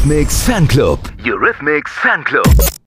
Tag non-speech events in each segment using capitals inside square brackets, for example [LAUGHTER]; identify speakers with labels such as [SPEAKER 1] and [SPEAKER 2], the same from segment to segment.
[SPEAKER 1] Eurythmics Fanclub. Eurythmics Fanclub.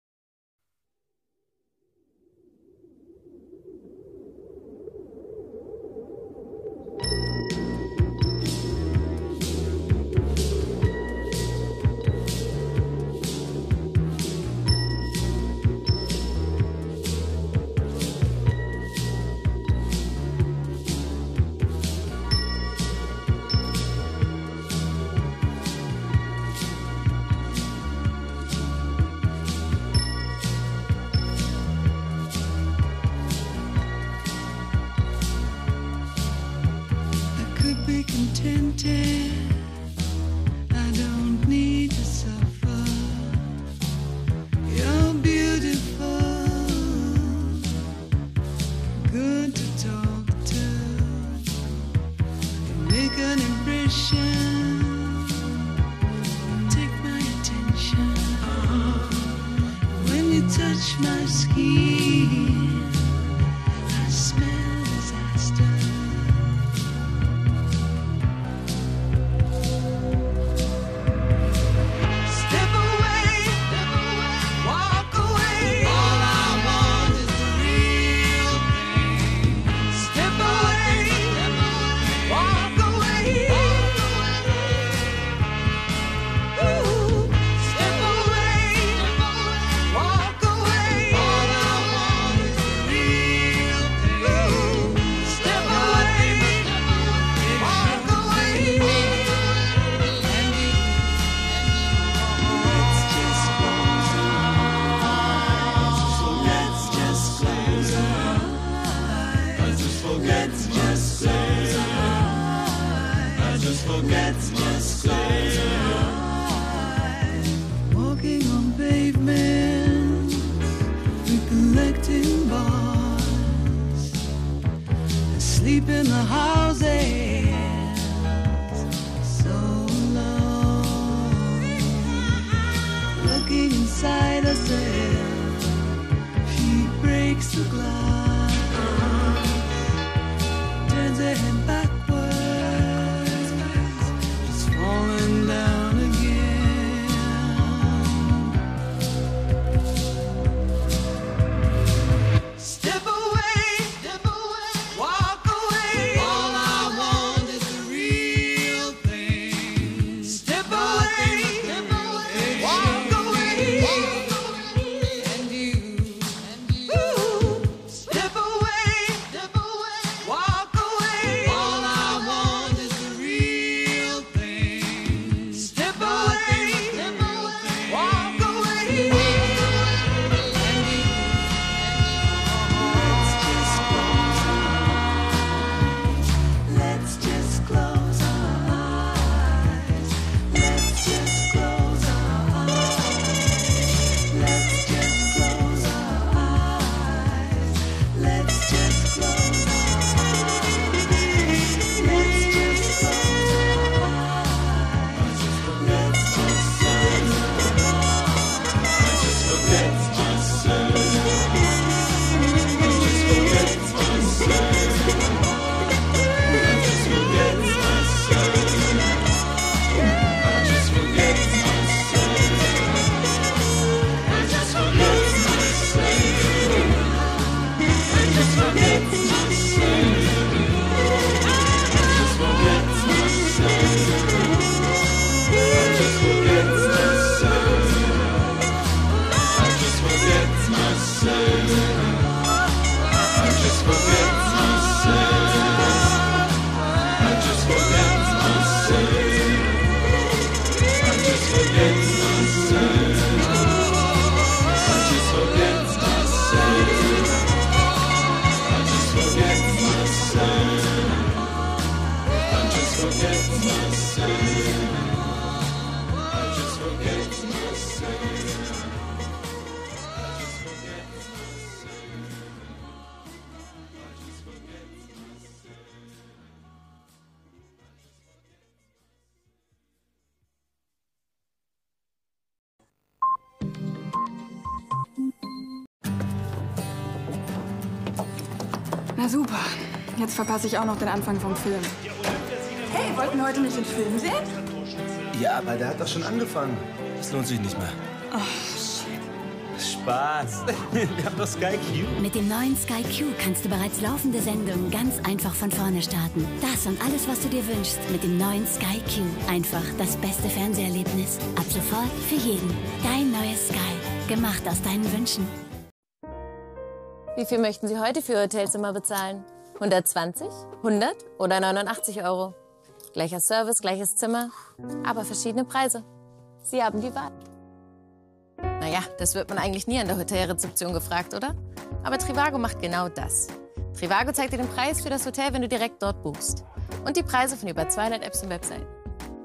[SPEAKER 2] Verpasse ich auch noch den Anfang vom Film. Hey, wollten wir heute nicht den Film sehen?
[SPEAKER 3] Ja, aber der hat doch schon angefangen.
[SPEAKER 4] Das lohnt sich nicht mehr. Oh, shit. Spaß. [LAUGHS] Wir haben doch Sky Q.
[SPEAKER 5] Mit dem neuen Sky Q kannst du bereits laufende Sendungen ganz einfach von vorne starten. Das und alles, was du dir wünschst, mit dem neuen Sky Q. Einfach das beste Fernseherlebnis. Ab sofort für jeden. Dein neues Sky. Gemacht aus deinen Wünschen.
[SPEAKER 6] Wie viel möchten Sie heute für Ihr Hotelzimmer bezahlen? 120, 100 oder 89 Euro? Gleicher Service, gleiches Zimmer, aber verschiedene Preise. Sie haben die Wahl. Naja, das wird man eigentlich nie an der Hotelrezeption gefragt, oder? Aber Trivago macht genau das. Trivago zeigt dir den Preis für das Hotel, wenn du direkt dort buchst. Und die Preise von über 200 Apps und Webseiten.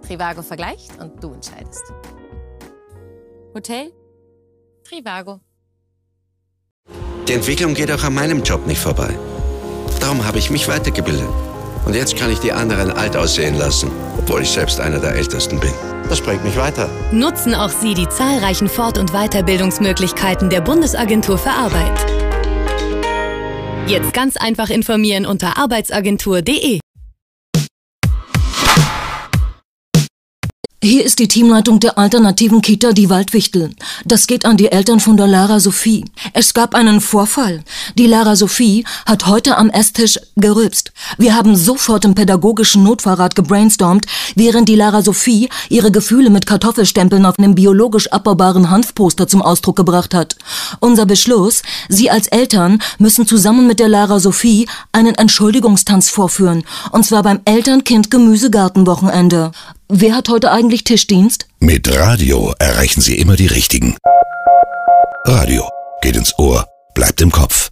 [SPEAKER 6] Trivago vergleicht und du entscheidest. Hotel? Trivago.
[SPEAKER 7] Die Entwicklung geht auch an meinem Job nicht vorbei. Darum habe ich mich weitergebildet. Und jetzt kann ich die anderen alt aussehen lassen, obwohl ich selbst einer der Ältesten bin. Das bringt mich weiter.
[SPEAKER 8] Nutzen auch Sie die zahlreichen Fort- und Weiterbildungsmöglichkeiten der Bundesagentur für Arbeit. Jetzt ganz einfach informieren unter arbeitsagentur.de.
[SPEAKER 9] Hier ist die Teamleitung der alternativen Kita Die Waldwichtel. Das geht an die Eltern von der Lara Sophie. Es gab einen Vorfall. Die Lara Sophie hat heute am Esstisch gerülpst. Wir haben sofort im pädagogischen Notfahrrad gebrainstormt, während die Lara Sophie ihre Gefühle mit Kartoffelstempeln auf einem biologisch abbaubaren Hanfposter zum Ausdruck gebracht hat. Unser Beschluss, Sie als Eltern müssen zusammen mit der Lara Sophie einen Entschuldigungstanz vorführen. Und zwar beim Eltern-Kind-Gemüsegartenwochenende. Wer hat heute eigentlich Tischdienst?
[SPEAKER 10] Mit Radio erreichen Sie immer die Richtigen. Radio geht ins Ohr, bleibt im Kopf.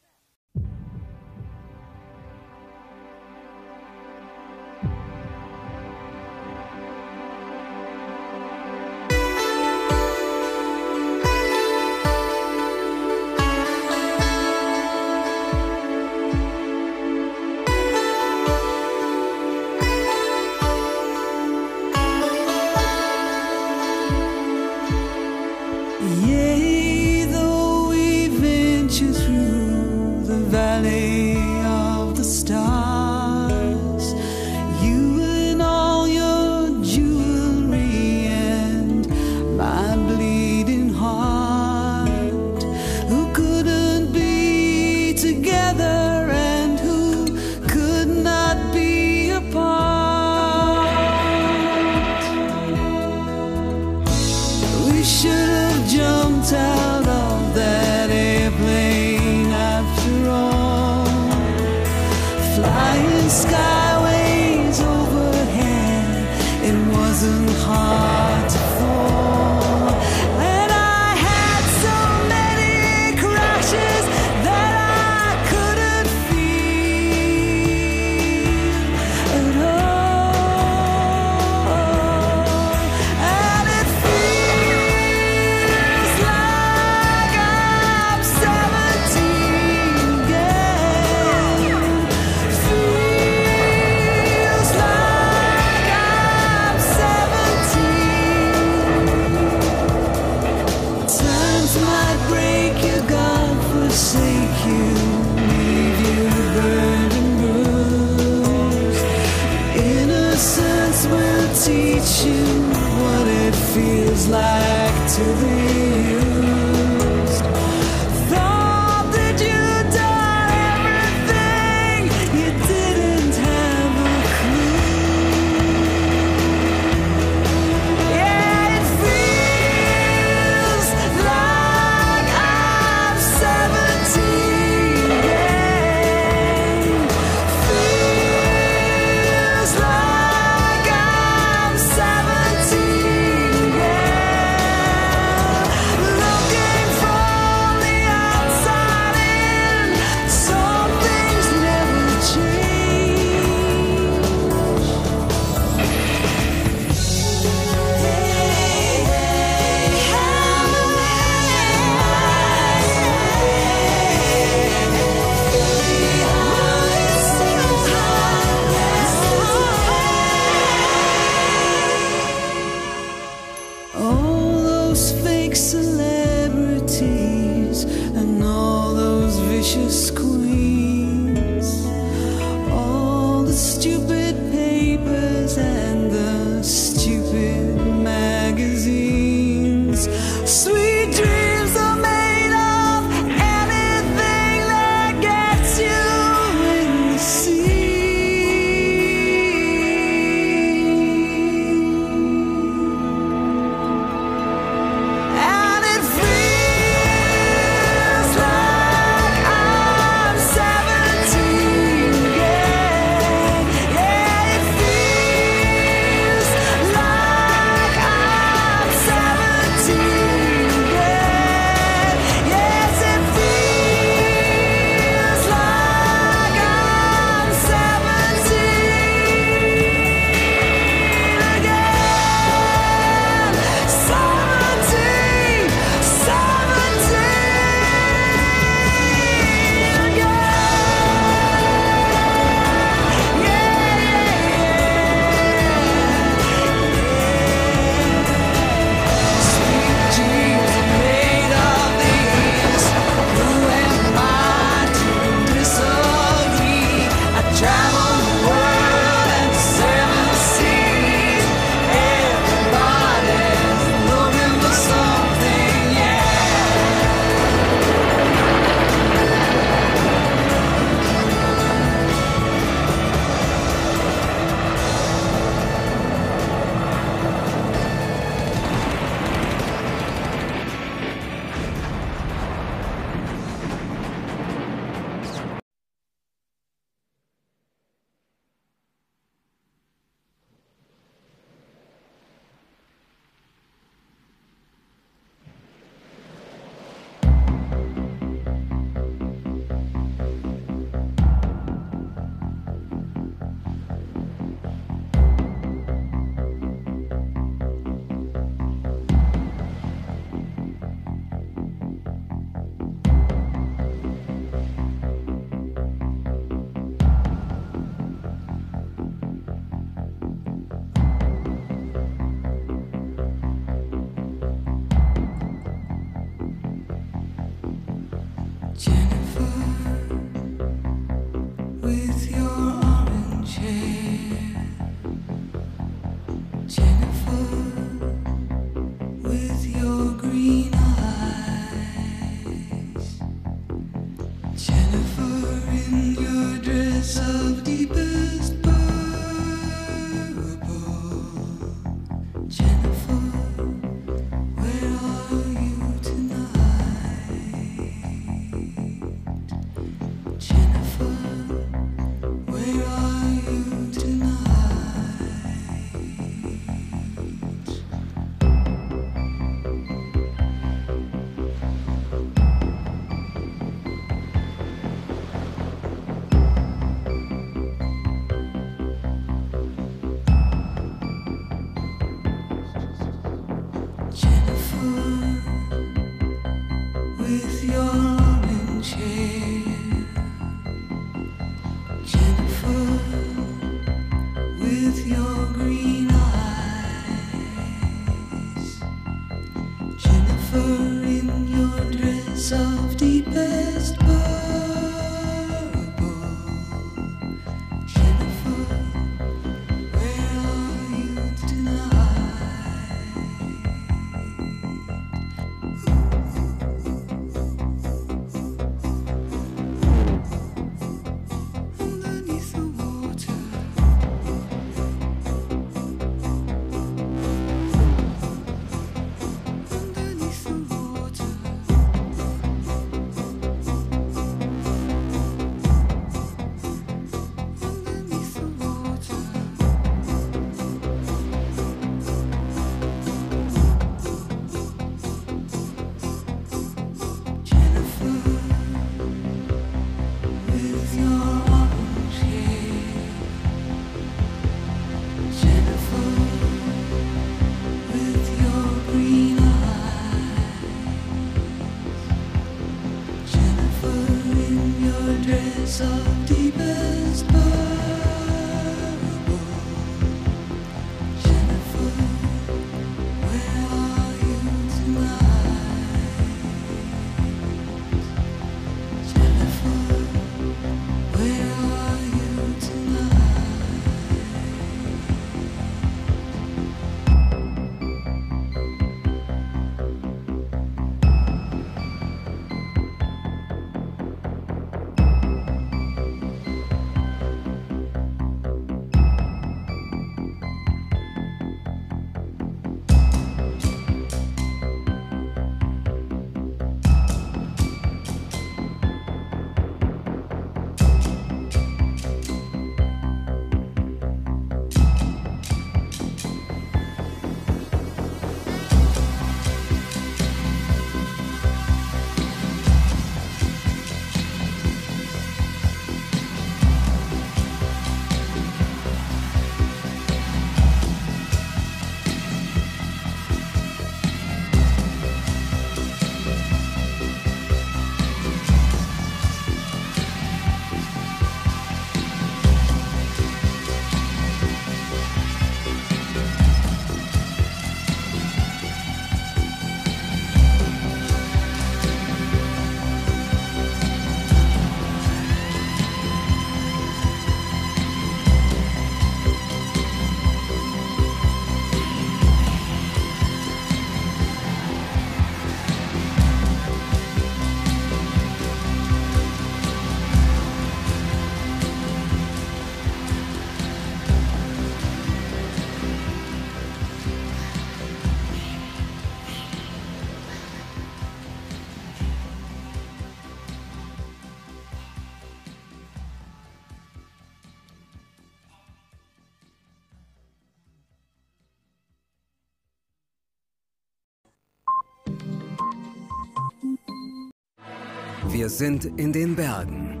[SPEAKER 11] Sind in den Bergen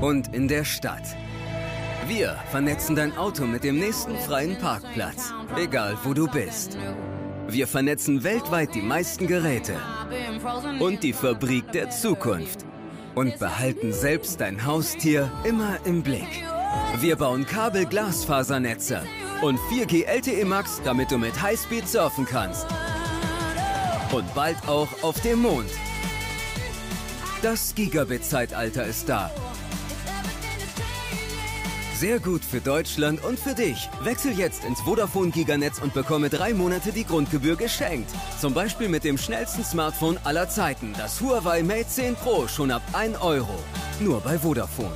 [SPEAKER 11] und in der Stadt. Wir vernetzen dein Auto mit dem nächsten freien Parkplatz, egal wo du bist. Wir vernetzen weltweit die meisten Geräte und die Fabrik der Zukunft und behalten selbst dein Haustier immer im Blick. Wir bauen Kabel-Glasfasernetze und 4G LTE Max, damit du mit Highspeed surfen kannst. Und bald auch auf dem Mond. Das Gigabit-Zeitalter ist da. Sehr gut für Deutschland und für dich. Wechsel jetzt ins Vodafone Giganetz und bekomme drei Monate die Grundgebühr geschenkt. Zum Beispiel mit dem schnellsten Smartphone aller Zeiten, das Huawei Mate 10 Pro, schon ab 1 Euro. Nur bei Vodafone.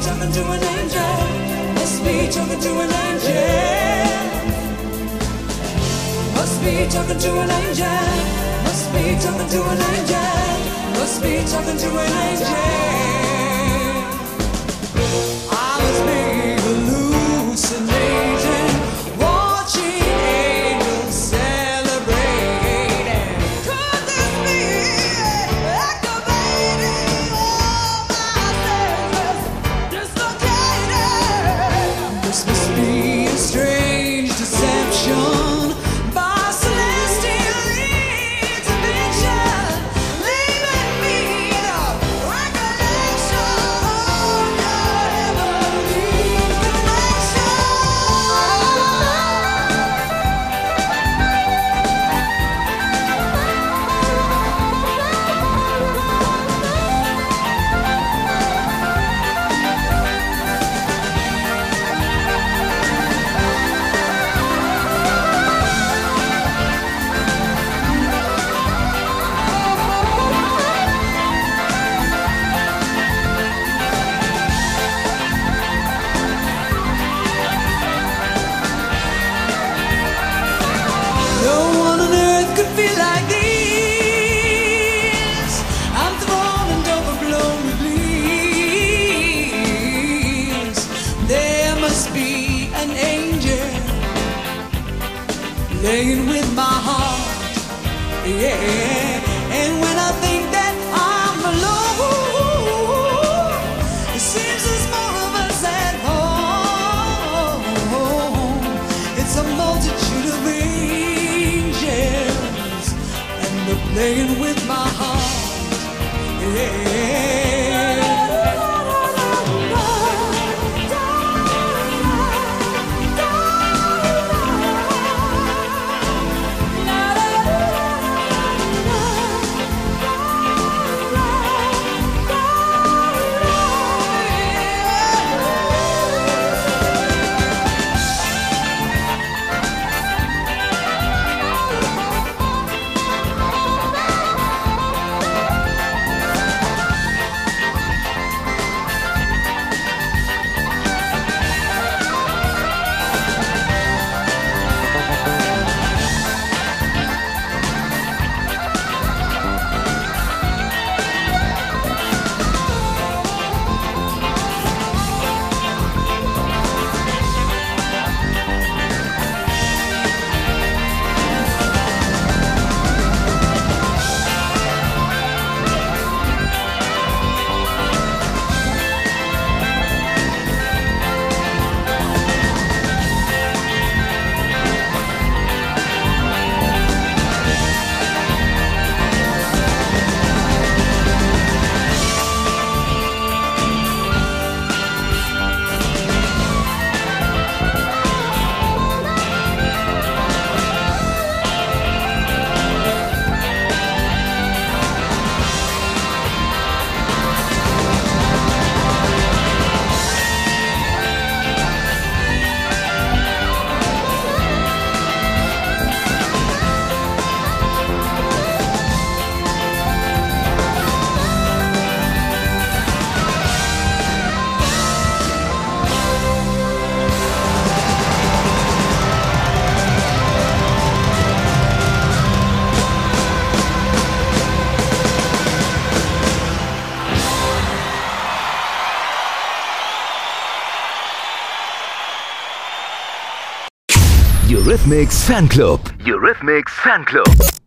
[SPEAKER 1] talking to an angel. Must be talking to an angel. Must be talking to an angel. Must be talking to an angel. Must be talking to an angel. Eurythmics Fanclub. Eurythmics Fanclub.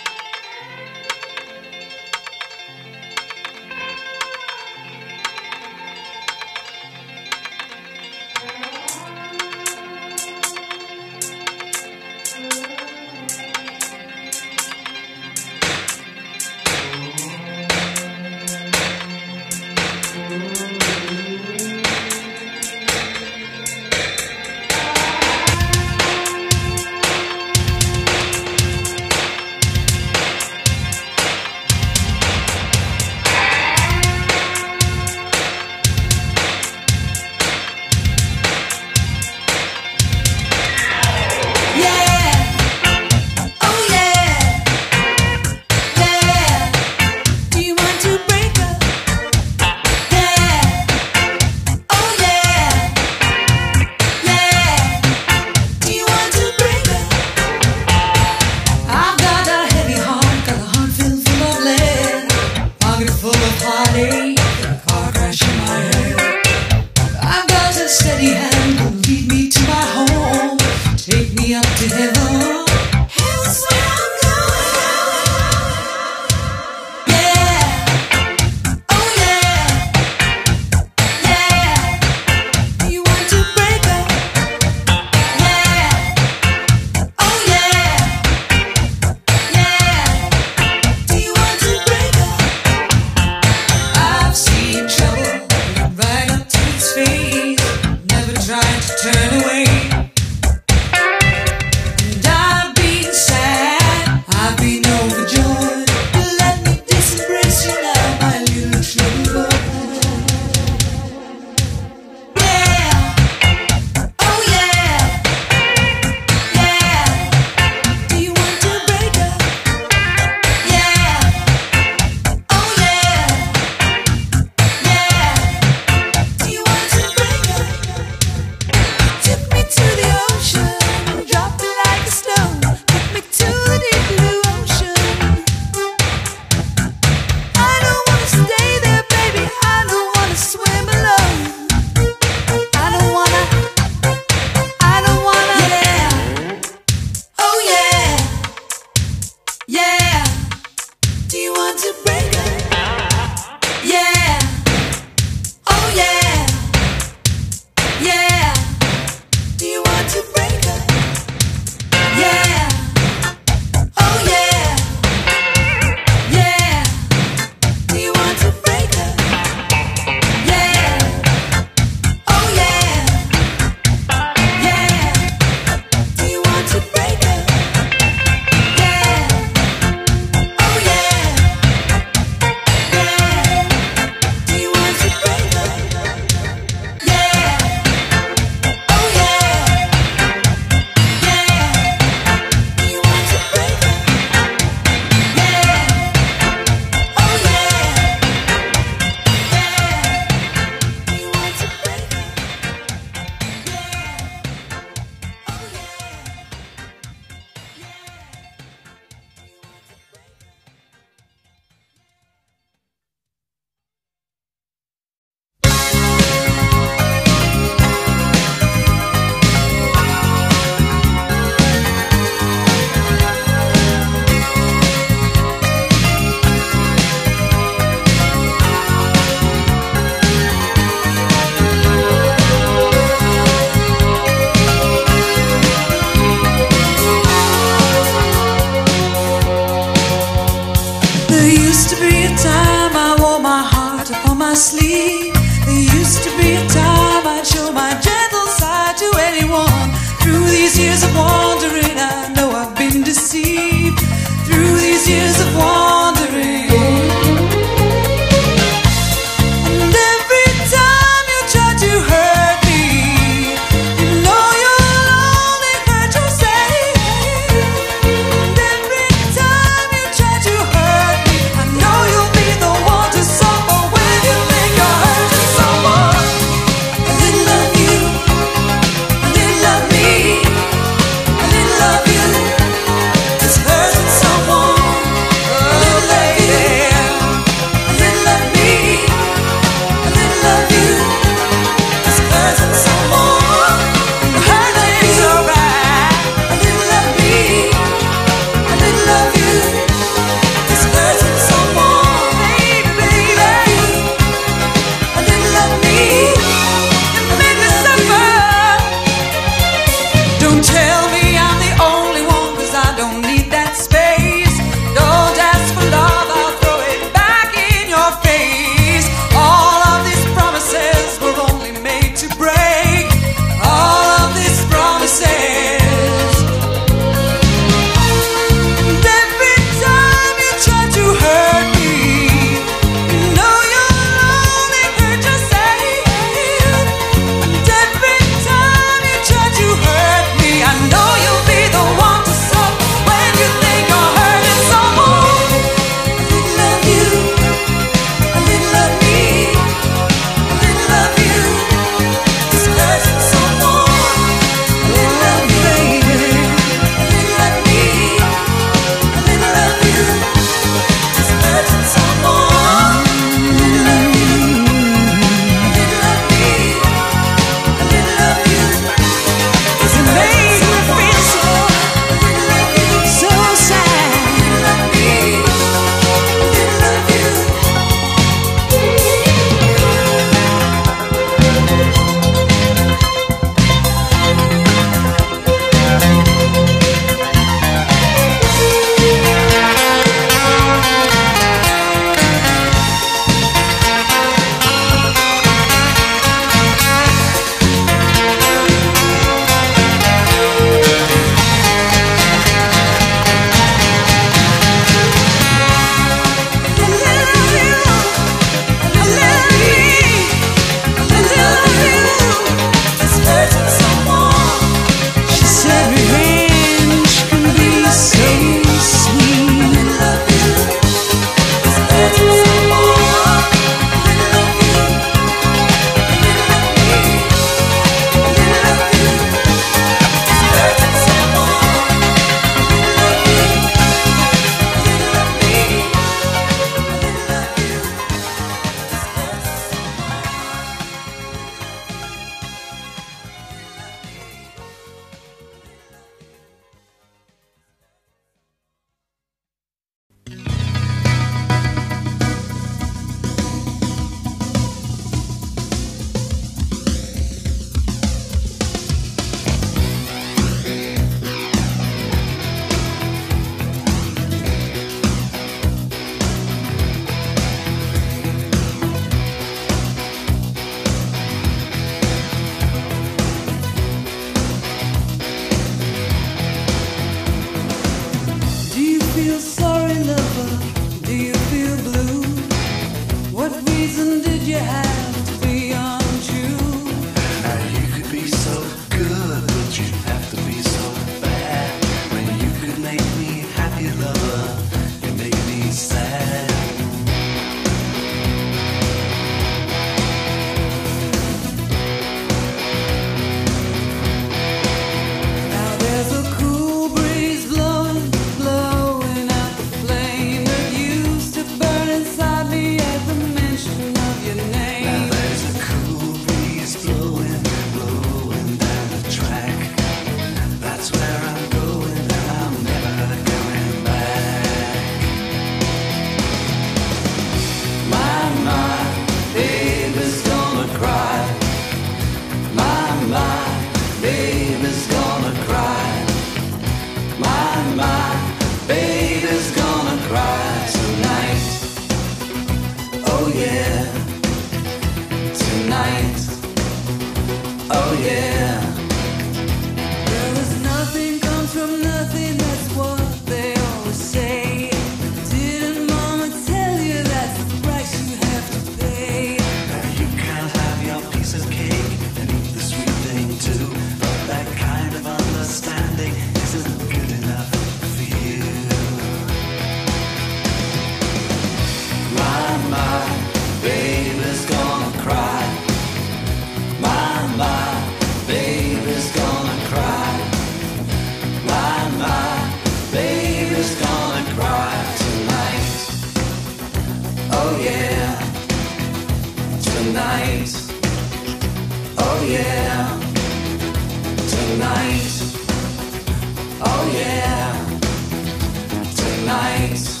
[SPEAKER 1] night.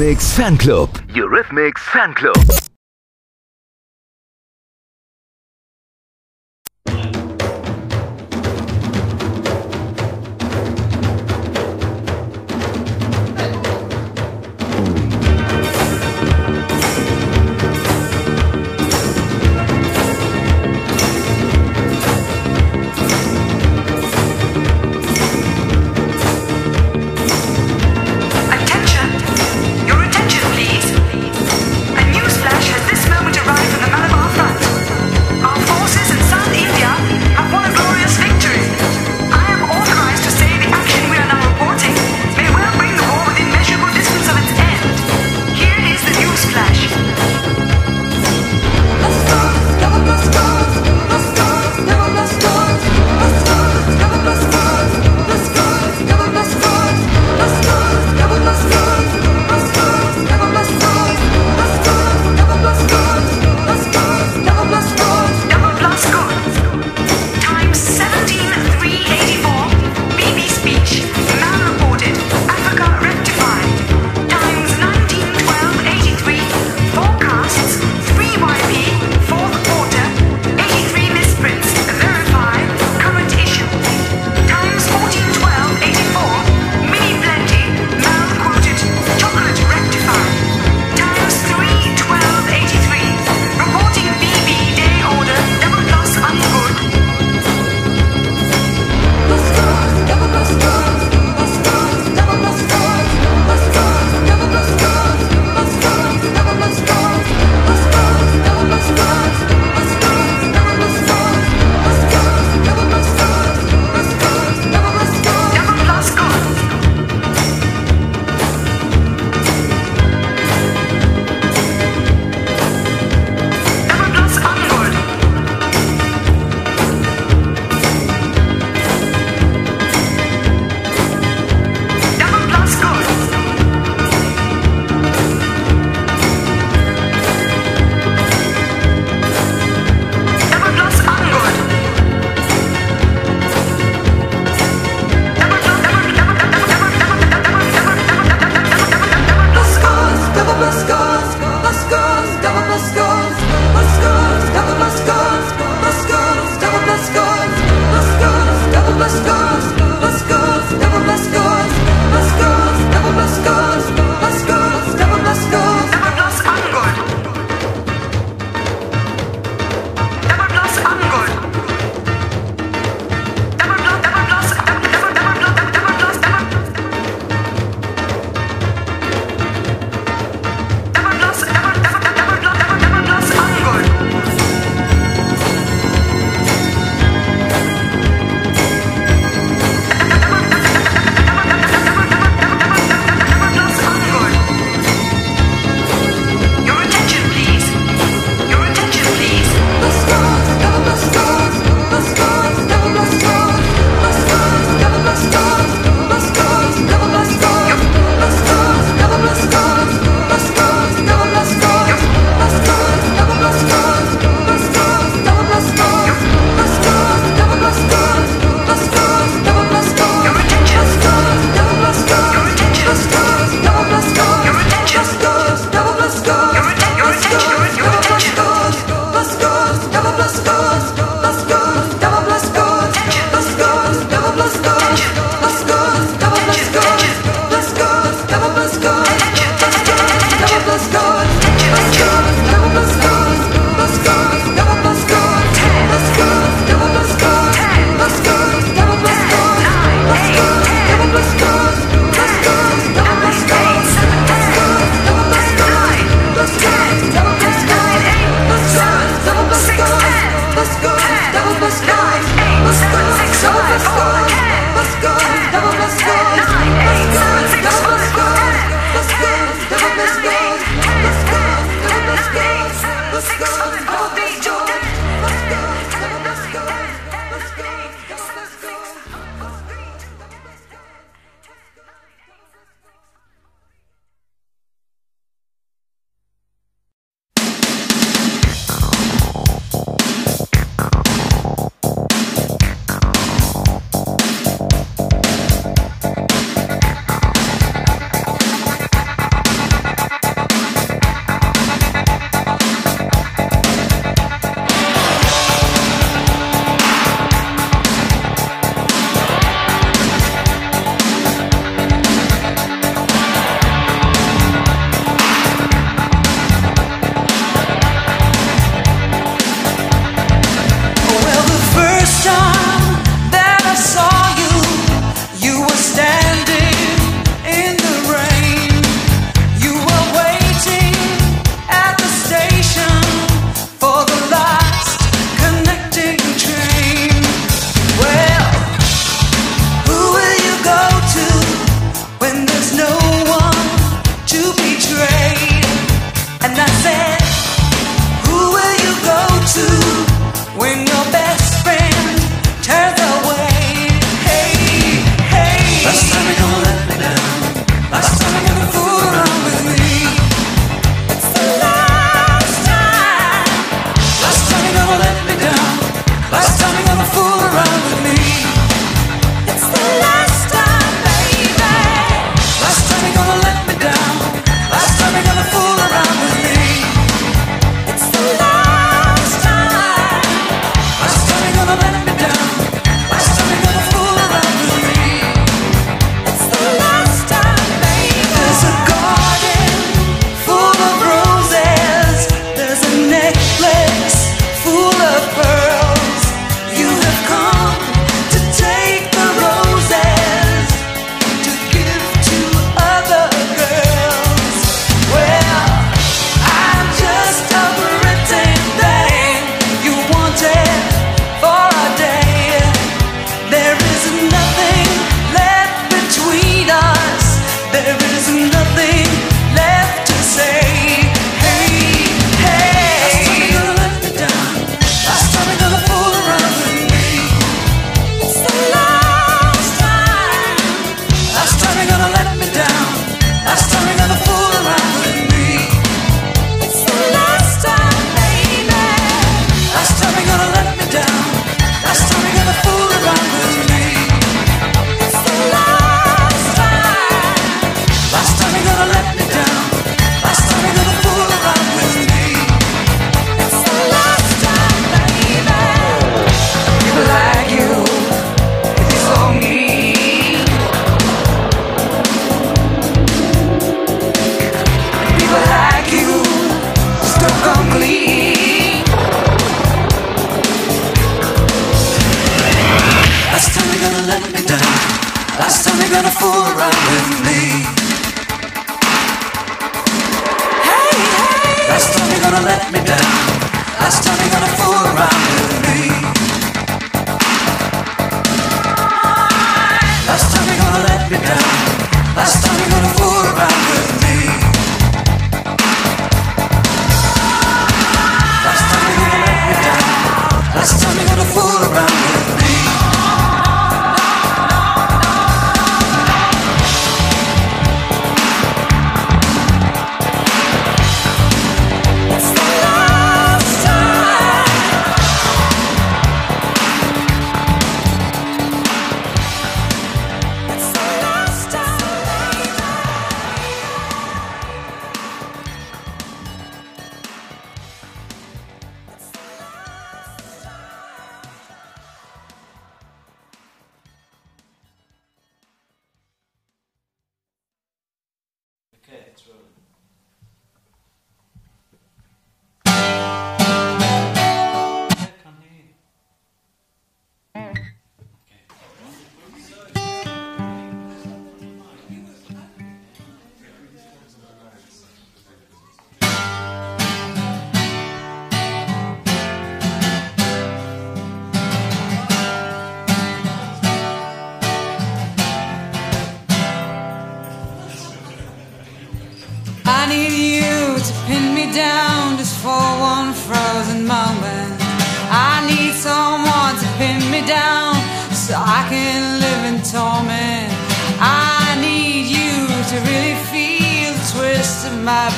[SPEAKER 12] Eurythmics Fanclub. Eurythmics Fanclub.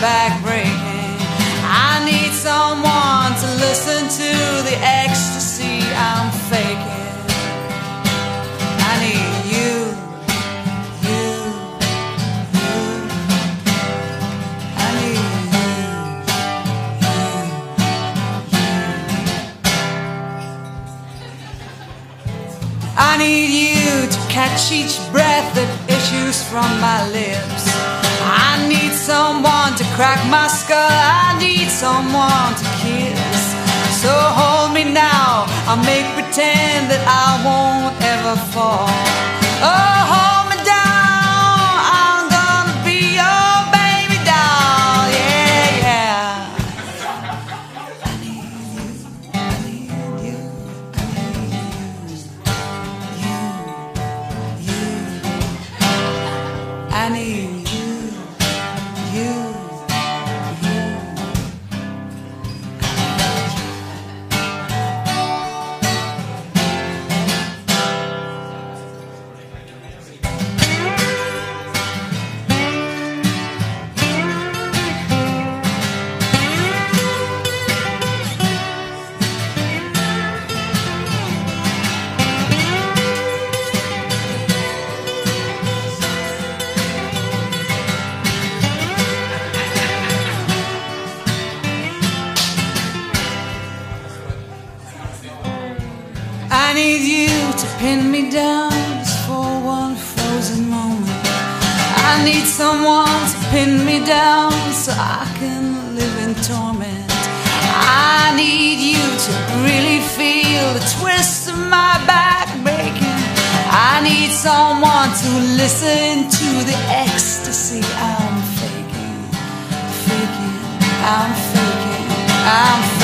[SPEAKER 1] back breaking. I need someone to listen to the ecstasy I'm faking. I need you, you, you. I need you, you, you. I need you to catch each breath that issues from my lips someone to crack my skull. I need someone to kiss. So hold me now. I'll make pretend that I won't ever fall. Oh. Listen to the ecstasy. I'm faking, faking, I'm faking, I'm faking.